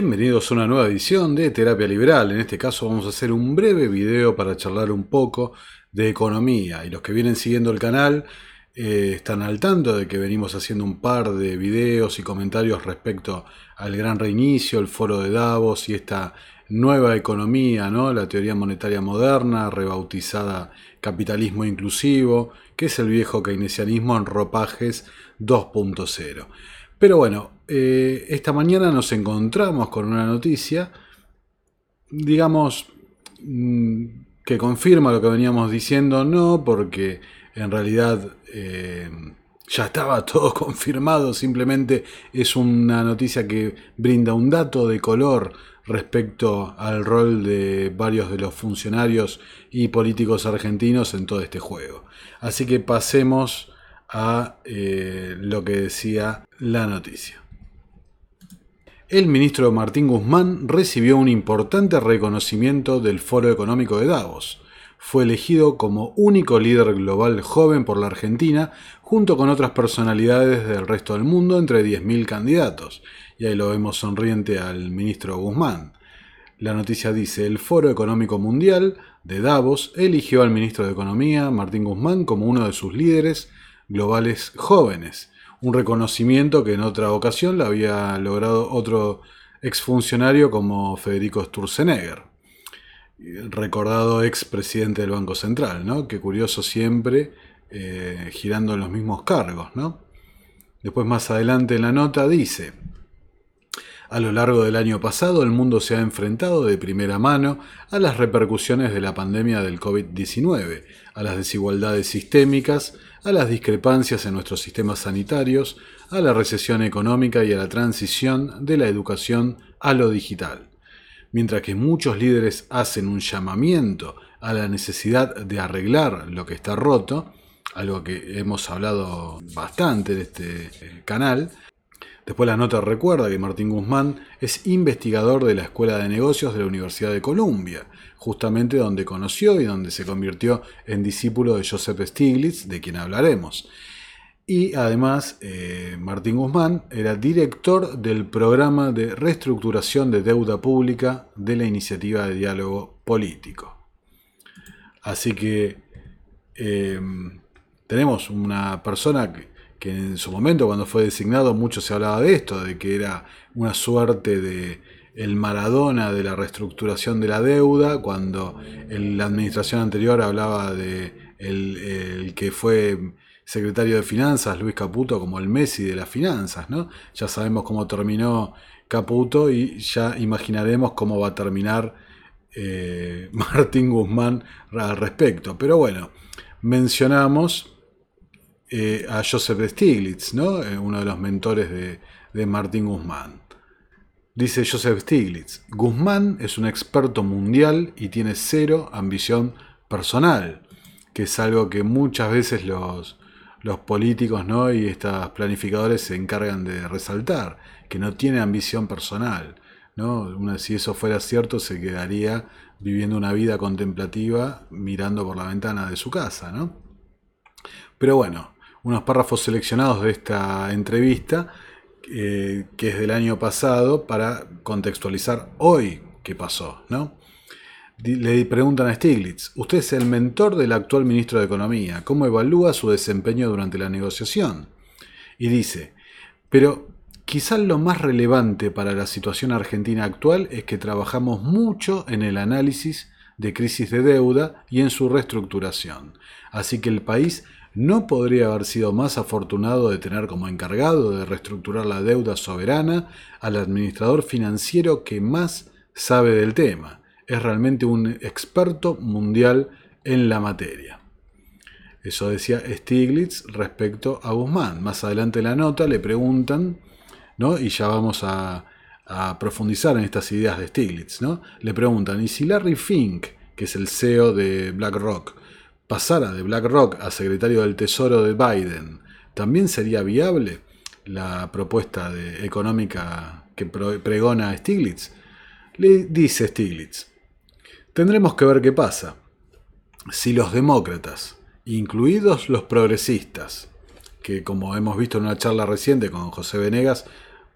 Bienvenidos a una nueva edición de Terapia Liberal. En este caso vamos a hacer un breve video para charlar un poco de economía. Y los que vienen siguiendo el canal eh, están al tanto de que venimos haciendo un par de videos y comentarios respecto al gran reinicio, el foro de Davos y esta nueva economía, ¿no? la teoría monetaria moderna, rebautizada capitalismo inclusivo, que es el viejo keynesianismo en ropajes 2.0. Pero bueno, eh, esta mañana nos encontramos con una noticia, digamos, mm, que confirma lo que veníamos diciendo, no, porque en realidad eh, ya estaba todo confirmado, simplemente es una noticia que brinda un dato de color respecto al rol de varios de los funcionarios y políticos argentinos en todo este juego. Así que pasemos a eh, lo que decía la noticia. El ministro Martín Guzmán recibió un importante reconocimiento del Foro Económico de Davos. Fue elegido como único líder global joven por la Argentina, junto con otras personalidades del resto del mundo entre 10.000 candidatos. Y ahí lo vemos sonriente al ministro Guzmán. La noticia dice, el Foro Económico Mundial de Davos eligió al ministro de Economía, Martín Guzmán, como uno de sus líderes globales jóvenes, un reconocimiento que en otra ocasión le había logrado otro exfuncionario como Federico Sturzenegger, recordado expresidente del Banco Central, ¿no? Qué curioso siempre eh, girando en los mismos cargos, ¿no? Después más adelante en la nota dice, a lo largo del año pasado el mundo se ha enfrentado de primera mano a las repercusiones de la pandemia del COVID-19, a las desigualdades sistémicas, a las discrepancias en nuestros sistemas sanitarios, a la recesión económica y a la transición de la educación a lo digital. Mientras que muchos líderes hacen un llamamiento a la necesidad de arreglar lo que está roto, algo que hemos hablado bastante en este eh, canal, Después la nota recuerda que Martín Guzmán es investigador de la Escuela de Negocios de la Universidad de Columbia, justamente donde conoció y donde se convirtió en discípulo de Joseph Stiglitz, de quien hablaremos. Y además, eh, Martín Guzmán era director del programa de reestructuración de deuda pública de la Iniciativa de Diálogo Político. Así que eh, tenemos una persona que que en su momento cuando fue designado mucho se hablaba de esto, de que era una suerte de el Maradona de la reestructuración de la deuda, cuando la administración anterior hablaba de el, que fue secretario de Finanzas, Luis Caputo, como el Messi de las finanzas, ¿no? Ya sabemos cómo terminó Caputo y ya imaginaremos cómo va a terminar eh, Martín Guzmán al respecto. Pero bueno, mencionamos eh, a Joseph Stiglitz, ¿no? Eh, uno de los mentores de, de Martín Guzmán. Dice Joseph Stiglitz, Guzmán es un experto mundial y tiene cero ambición personal, que es algo que muchas veces los, los políticos ¿no? y estos planificadores se encargan de resaltar, que no tiene ambición personal. ¿no? si eso fuera cierto, se quedaría viviendo una vida contemplativa mirando por la ventana de su casa. ¿no? Pero bueno, unos párrafos seleccionados de esta entrevista, eh, que es del año pasado, para contextualizar hoy qué pasó, ¿no? Le preguntan a Stiglitz, usted es el mentor del actual ministro de Economía, ¿cómo evalúa su desempeño durante la negociación? Y dice, pero quizás lo más relevante para la situación argentina actual es que trabajamos mucho en el análisis de crisis de deuda y en su reestructuración. Así que el país no podría haber sido más afortunado de tener como encargado de reestructurar la deuda soberana al administrador financiero que más sabe del tema. Es realmente un experto mundial en la materia. Eso decía Stiglitz respecto a Guzmán. Más adelante en la nota le preguntan, ¿no? y ya vamos a, profundizar en estas ideas de Stiglitz, ¿no? le preguntan, ¿y si Larry Fink, que es el CEO de BlackRock, pasara de BlackRock a secretario del Tesoro de Biden, ¿también sería viable la propuesta de, económica que pregona Stiglitz? Le dice Stiglitz, tendremos que ver qué pasa. Si los demócratas, incluidos los progresistas, que como hemos visto en una charla reciente con José Venegas,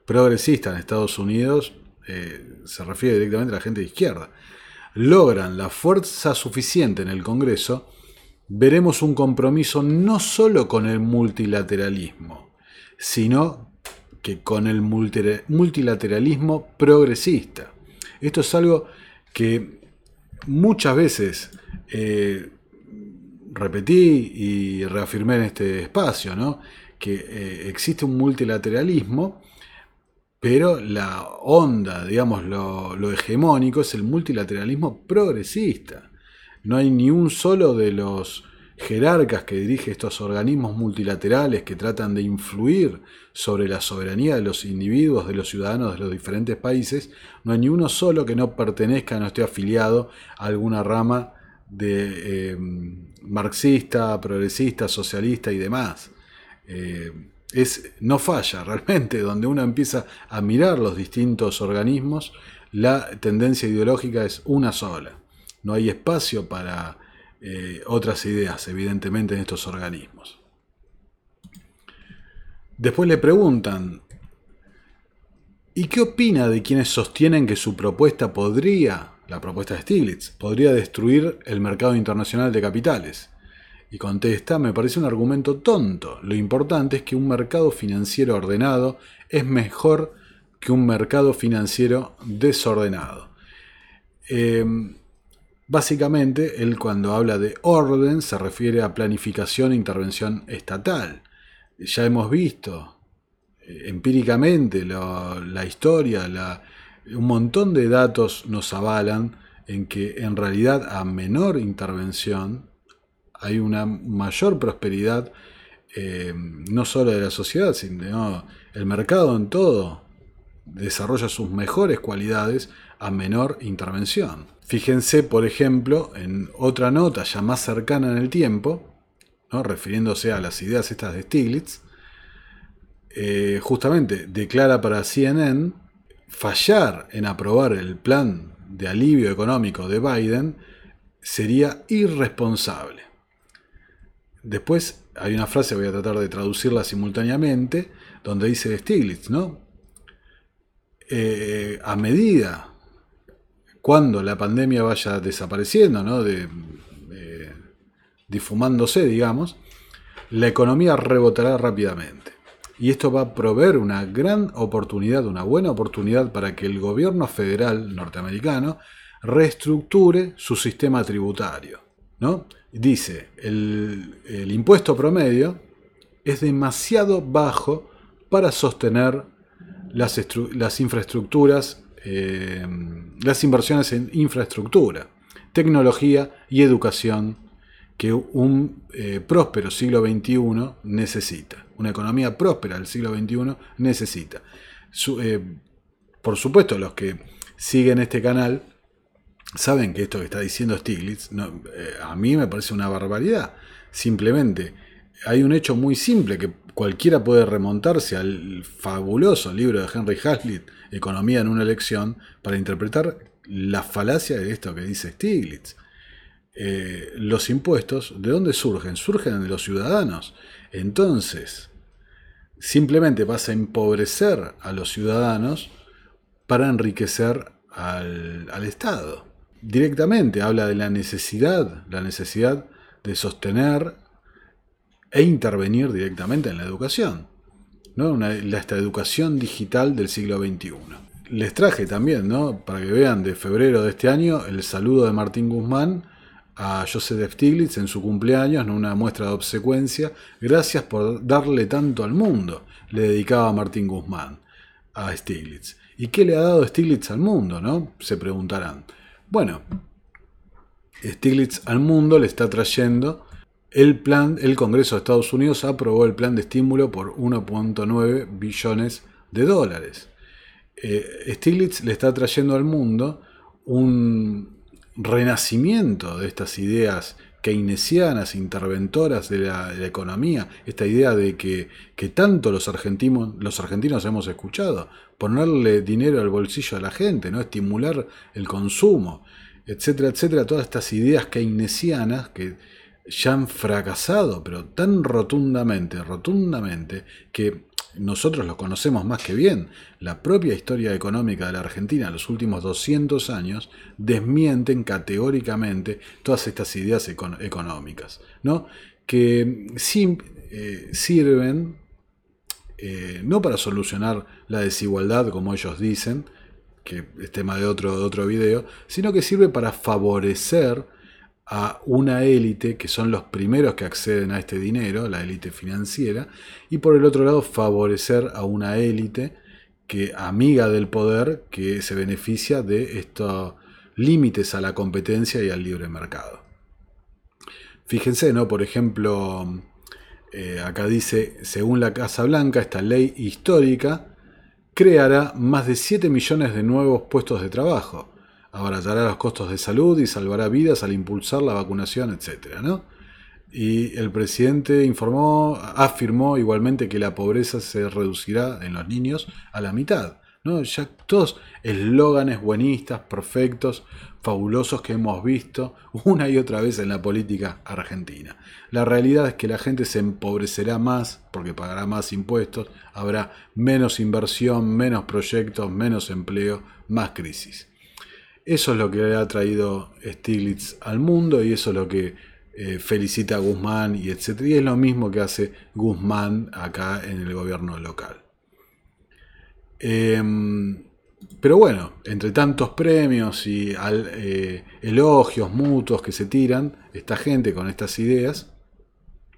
progresista en Estados Unidos, eh, se refiere directamente a la gente de izquierda, logran la fuerza suficiente en el Congreso, veremos un compromiso no solo con el multilateralismo, sino que con el multilateralismo progresista. Esto es algo que muchas veces eh, repetí y reafirmé en este espacio, ¿no? que eh, existe un multilateralismo, pero la onda, digamos, lo, lo, hegemónico es el multilateralismo progresista. No hay ni un solo de los jerarcas que dirige estos organismos multilaterales que tratan de influir sobre la soberanía de los individuos, de los ciudadanos de los diferentes países, no hay ni uno solo que no pertenezca, no esté afiliado a alguna rama de eh, marxista, progresista, socialista y demás. Eh, es, no falla realmente, donde uno empieza a mirar los distintos organismos, la tendencia ideológica es una sola. No hay espacio para eh, otras ideas, evidentemente, en estos organismos. Después le preguntan, ¿y qué opina de quienes sostienen que su propuesta podría, la propuesta de Stiglitz, podría destruir el mercado internacional de capitales? Y contesta, me parece un argumento tonto. Lo importante es que un mercado financiero ordenado es mejor que un mercado financiero desordenado. Eh, Básicamente, él cuando habla de orden se refiere a planificación e intervención estatal. Ya hemos visto eh, empíricamente la historia, un montón de datos nos avalan en que en realidad a menor intervención hay una mayor prosperidad eh, no solo de la sociedad, sino el mercado en todo desarrolla sus mejores cualidades a menor intervención. Fíjense, por ejemplo, en otra nota ya más cercana en el tiempo, refiriéndose a las ideas estas de Stiglitz, eh, justamente declara para CNN fallar en aprobar el plan de alivio económico de Biden sería irresponsable. Después hay una frase, voy a tratar de traducirla simultáneamente, donde dice Stiglitz, ¿no? Eh, a medida cuando la pandemia vaya desapareciendo, ¿no? de, difumándose, digamos, la economía rebotará rápidamente. Y esto va a proveer una gran oportunidad, una buena oportunidad para que el gobierno federal norteamericano reestructure su sistema tributario. ¿no? Dice, el, el impuesto promedio es demasiado bajo para sostener las infraestructuras eh, las inversiones en infraestructura, tecnología y educación que un eh, próspero siglo XXI necesita. Una economía próspera del siglo XXI necesita. Eh, por supuesto, los que siguen este canal saben que esto que está diciendo Stiglitz a mí me parece una barbaridad. Simplemente hay un hecho muy simple que cualquiera puede remontarse al fabuloso libro de Henry Hazlitt, Economía en una elección, para interpretar la falacia de esto que dice Stiglitz. Eh, los impuestos, ¿de dónde surgen? Surgen de los ciudadanos. Entonces, simplemente vas a empobrecer a los ciudadanos para enriquecer al, al Estado. Directamente habla de la necesidad, la necesidad de sostener e intervenir directamente en la educación. ¿no? esta educación digital del siglo XXI. Les traje también, ¿no? para que vean, de febrero de este año, el saludo de Martín Guzmán a Joseph Stiglitz en su cumpleaños, en una muestra de obsecuencia. Gracias por darle tanto al mundo, le dedicaba Martín Guzmán a Stiglitz. ¿Y qué le ha dado Stiglitz al mundo? ¿no? Se preguntarán. Bueno, Stiglitz al mundo le está trayendo el, plan, el Congreso de Estados Unidos aprobó el plan de estímulo por 1.9 billones de dólares. Eh, Stiglitz le está trayendo al mundo un renacimiento de estas ideas keynesianas, interventoras de la, economía, esta idea de que, tanto los argentinos, los argentinos hemos escuchado, ponerle dinero al bolsillo a la gente, ¿no? estimular el consumo, etcétera, etcétera, todas estas ideas keynesianas que ya han fracasado, pero tan rotundamente, rotundamente, que nosotros lo conocemos más que bien. La propia historia económica de la Argentina en los últimos 200 años desmienten categóricamente todas estas ideas económicas, ¿no? que eh, sirven eh, no para solucionar la desigualdad, como ellos dicen, que es tema de otro, de otro video, sino que sirve para favorecer a una élite que son los primeros que acceden a este dinero, la élite financiera, y por el otro lado favorecer a una élite que amiga del poder que se beneficia de estos límites a la competencia y al libre mercado. Fíjense, ¿no? Por ejemplo, eh, acá dice, según la Casa Blanca, esta ley histórica creará más de 7 millones de nuevos puestos de trabajo abaratará los costos de salud y salvará vidas al impulsar la vacunación, etc. Y el presidente informó, afirmó igualmente que la pobreza se reducirá en los niños a la mitad. ¿no? Ya todos eslóganes buenistas, perfectos, fabulosos que hemos visto una y otra vez en la política argentina. La realidad es que la gente se empobrecerá más porque pagará más impuestos, habrá menos inversión, menos proyectos, menos empleo, más crisis. Eso es lo que ha traído Stiglitz al mundo y eso es lo que eh, felicita a Guzmán y etc. Y es lo mismo que hace Guzmán acá en el gobierno local. Em, pero bueno, entre tantos premios y eh, elogios mutuos que se tiran, esta gente con estas ideas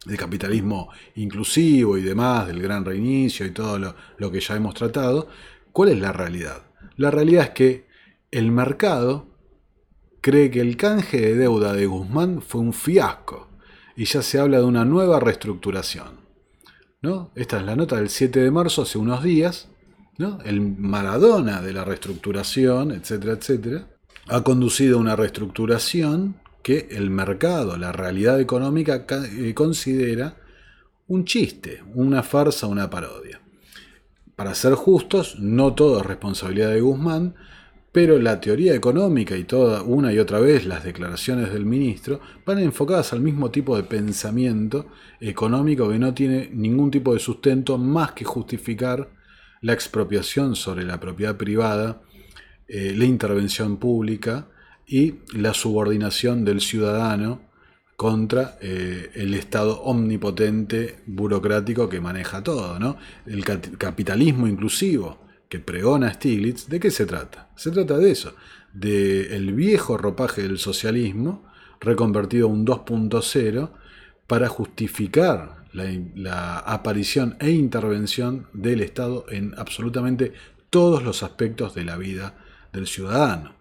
de capitalismo inclusivo y demás, del gran reinicio y todo lo que ya hemos tratado, ¿cuál es la realidad? La realidad es que el mercado cree que el canje de deuda de Guzmán fue un fiasco y ya se habla de una nueva reestructuración. ¿no? Esta es la nota del 7 de marzo, hace unos días. ¿no? El Maradona de la reestructuración, etcétera, etcétera, ha conducido a una reestructuración que el mercado, la realidad económica eh, considera un chiste, una farsa, una parodia. Para ser justos, no todo es responsabilidad de Guzmán, pero la teoría económica y toda una y otra vez las declaraciones del ministro van enfocadas al mismo tipo de pensamiento económico que no tiene ningún tipo de sustento más que justificar la expropiación sobre la propiedad privada, eh, la intervención pública y la subordinación del ciudadano contra eh, el Estado omnipotente burocrático que maneja todo, ¿no? El capitalismo inclusivo que pregona Stiglitz, ¿de qué se trata? Se trata de eso, del el viejo ropaje del socialismo reconvertido a un 2.0 para justificar la, aparición e intervención del Estado en absolutamente todos los aspectos de la vida del ciudadano.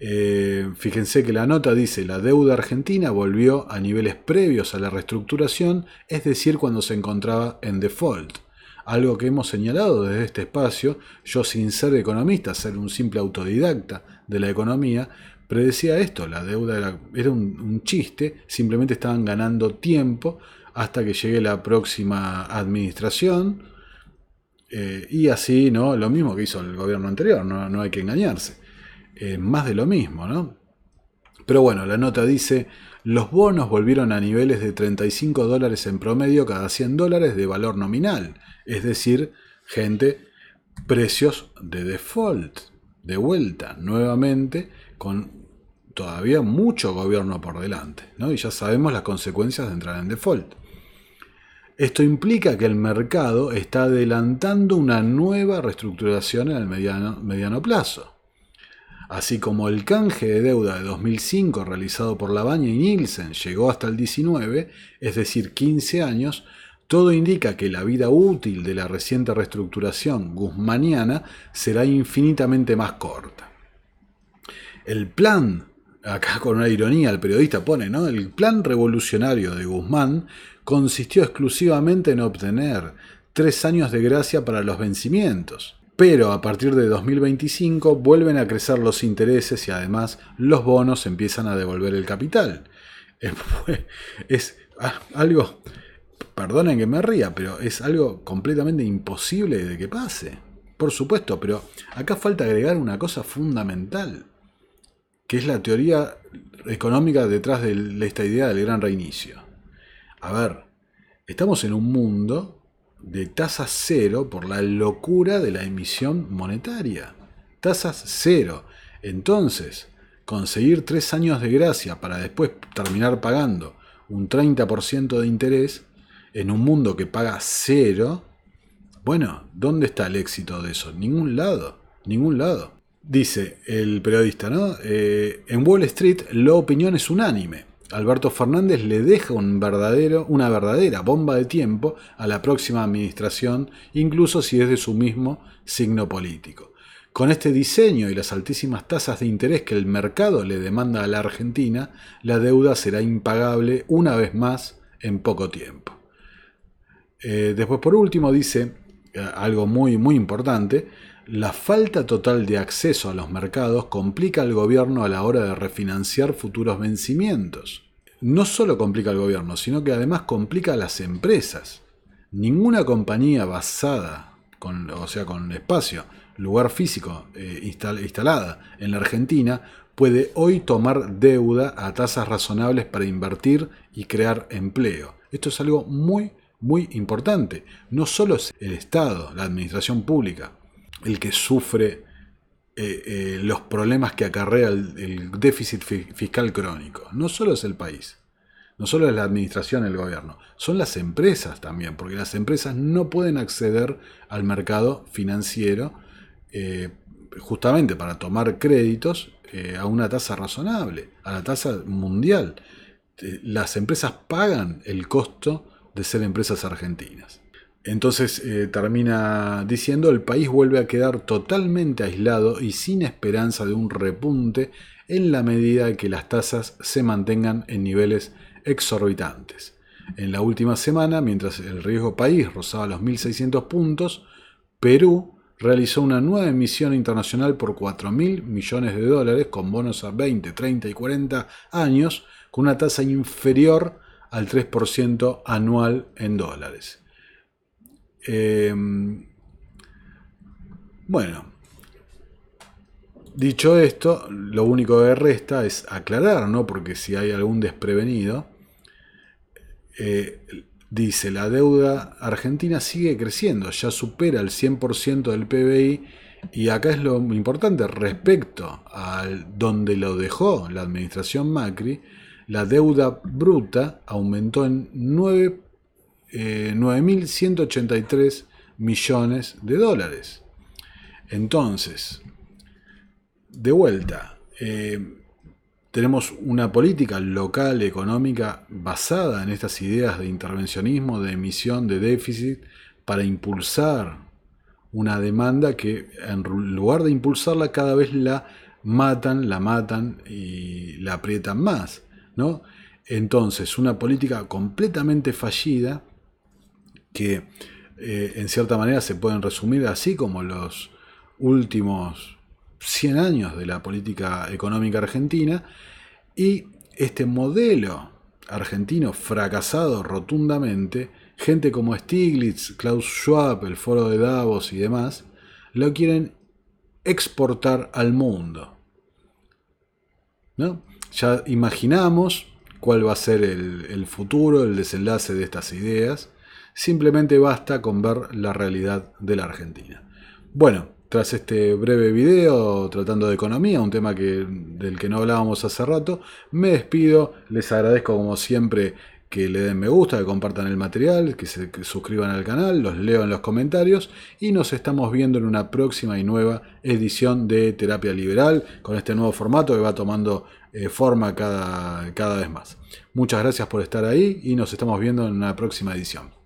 Eh, fíjense que la nota dice la deuda argentina volvió a niveles previos a la reestructuración, es decir, cuando se encontraba en default algo que hemos señalado desde este espacio, yo sin ser economista, ser un simple autodidacta de la economía, predecía esto, la deuda era, un, chiste, simplemente estaban ganando tiempo hasta que llegue la próxima administración, eh, y así, ¿no? Lo mismo que hizo el gobierno anterior, no, hay que engañarse. Eh, más de lo mismo, ¿no? Pero bueno, la nota dice, los bonos volvieron a niveles de 35 dólares en promedio cada 100 dólares de valor nominal. Es decir, gente, precios de default, de vuelta, nuevamente, con todavía mucho gobierno por delante. ¿no? Y ya sabemos las consecuencias de entrar en default. Esto implica que el mercado está adelantando una nueva reestructuración en el mediano, mediano plazo así como el canje de deuda de 2005 realizado por Lavagna y Nielsen llegó hasta el 19, es decir, 15 años, todo indica que la vida útil de la reciente reestructuración guzmaniana será infinitamente más corta. El plan, acá con una ironía el periodista pone, ¿no? El plan revolucionario de Guzmán consistió exclusivamente en obtener tres años de gracia para los vencimientos pero a partir de 2025 vuelven a crecer los intereses y además los bonos empiezan a devolver el capital. Es algo, perdonen que me ría, pero es algo completamente imposible de que pase. Por supuesto, pero acá falta agregar una cosa fundamental, que es la teoría económica detrás de esta idea del gran reinicio. A ver, estamos en un mundo de tasas cero por la locura de la emisión monetaria. Tasas cero. Entonces, conseguir tres años de gracia para después terminar pagando un 30% de interés en un mundo que paga cero, bueno, ¿dónde está el éxito de eso? Ningún lado, ningún lado. Dice el periodista, ¿no? Eh, en Wall Street la opinión es unánime. Alberto Fernández le deja un verdadero, una verdadera bomba de tiempo a la próxima administración, incluso si es de su mismo signo político. Con este diseño y las altísimas tasas de interés que el mercado le demanda a la Argentina, la deuda será impagable una vez más en poco tiempo. Eh, después, por último, dice eh, algo muy, muy importante, la falta total de acceso a los mercados complica al gobierno a la hora de refinanciar futuros vencimientos. No solo complica al gobierno, sino que además complica a las empresas. Ninguna compañía basada, con, o sea, con espacio, lugar físico eh, instalada en la Argentina, puede hoy tomar deuda a tasas razonables para invertir y crear empleo. Esto es algo muy, muy importante. No solo es el Estado, la administración pública, el que sufre eh, eh, los problemas que acarrea el, déficit fiscal crónico. No solo es el país, no solo es la administración, el gobierno, son las empresas también, porque las empresas no pueden acceder al mercado financiero eh, justamente para tomar créditos a una tasa razonable, a la tasa mundial. Las empresas pagan el costo de ser empresas argentinas. Entonces eh, termina diciendo el país vuelve a quedar totalmente aislado y sin esperanza de un repunte en la medida que las tasas se mantengan en niveles exorbitantes. En la última semana, mientras el riesgo país rozaba los 1.600 puntos, Perú realizó una nueva emisión internacional por 4.000 millones de dólares con bonos a 20, 30 y 40 años con una tasa inferior al 3% anual en dólares. Em, bueno, dicho esto, lo único que resta es aclarar, ¿no? Porque si hay algún desprevenido, eh, dice, la deuda argentina sigue creciendo, ya supera el 100% del PBI y acá es lo importante respecto a donde lo dejó la administración Macri, la deuda bruta aumentó en 9 9.183 eh, millones de dólares. Entonces, de vuelta, eh, tenemos una política local económica basada en estas ideas de intervencionismo, de emisión de déficit, para impulsar una demanda que en lugar de impulsarla cada vez la matan, la matan y la aprietan más. ¿no? Entonces, una política completamente fallida que eh, en cierta manera se pueden resumir así como los últimos 100 años de la política económica argentina y este modelo argentino fracasado rotundamente, gente como Stiglitz, Klaus Schwab, el foro de Davos y demás, lo quieren exportar al mundo. ¿No? Ya imaginamos cuál va a ser el futuro, el desenlace de estas ideas Simplemente basta con ver la realidad de la Argentina. Bueno, tras este breve video tratando de economía, un tema que, del que no hablábamos hace rato, me despido, les agradezco como siempre que le den me gusta, que compartan el material, que se suscriban al canal, los leo en los comentarios y nos estamos viendo en una próxima y nueva edición de Terapia Liberal con este nuevo formato que va tomando eh, forma cada, cada vez más. Muchas gracias por estar ahí y nos estamos viendo en una próxima edición.